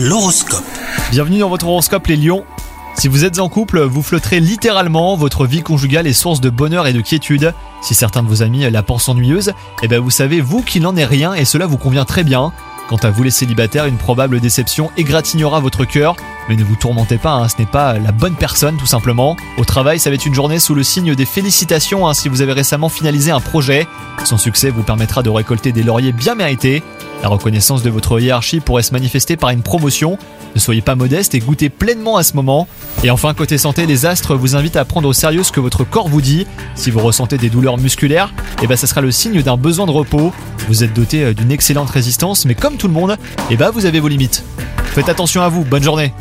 L'horoscope. Bienvenue dans votre horoscope les lions. Si vous êtes en couple, vous flotterez littéralement, votre vie conjugale est source de bonheur et de quiétude. Si certains de vos amis la pensent ennuyeuse, eh ben vous savez vous qu'il n'en est rien et cela vous convient très bien. Quant à vous les célibataires, une probable déception égratignera votre cœur, mais ne vous tourmentez pas, hein, ce n'est pas la bonne personne tout simplement. Au travail, ça va être une journée sous le signe des félicitations hein, si vous avez récemment finalisé un projet. Son succès vous permettra de récolter des lauriers bien mérités. La reconnaissance de votre hiérarchie pourrait se manifester par une promotion. Ne soyez pas modeste et goûtez pleinement à ce moment. Et enfin, côté santé, les astres vous invitent à prendre au sérieux ce que votre corps vous dit. Si vous ressentez des douleurs musculaires, eh ben, ça sera le signe d'un besoin de repos. Vous êtes doté euh, d'une excellente résistance, mais comme tout le monde, eh ben, vous avez vos limites. Faites attention à vous, bonne journée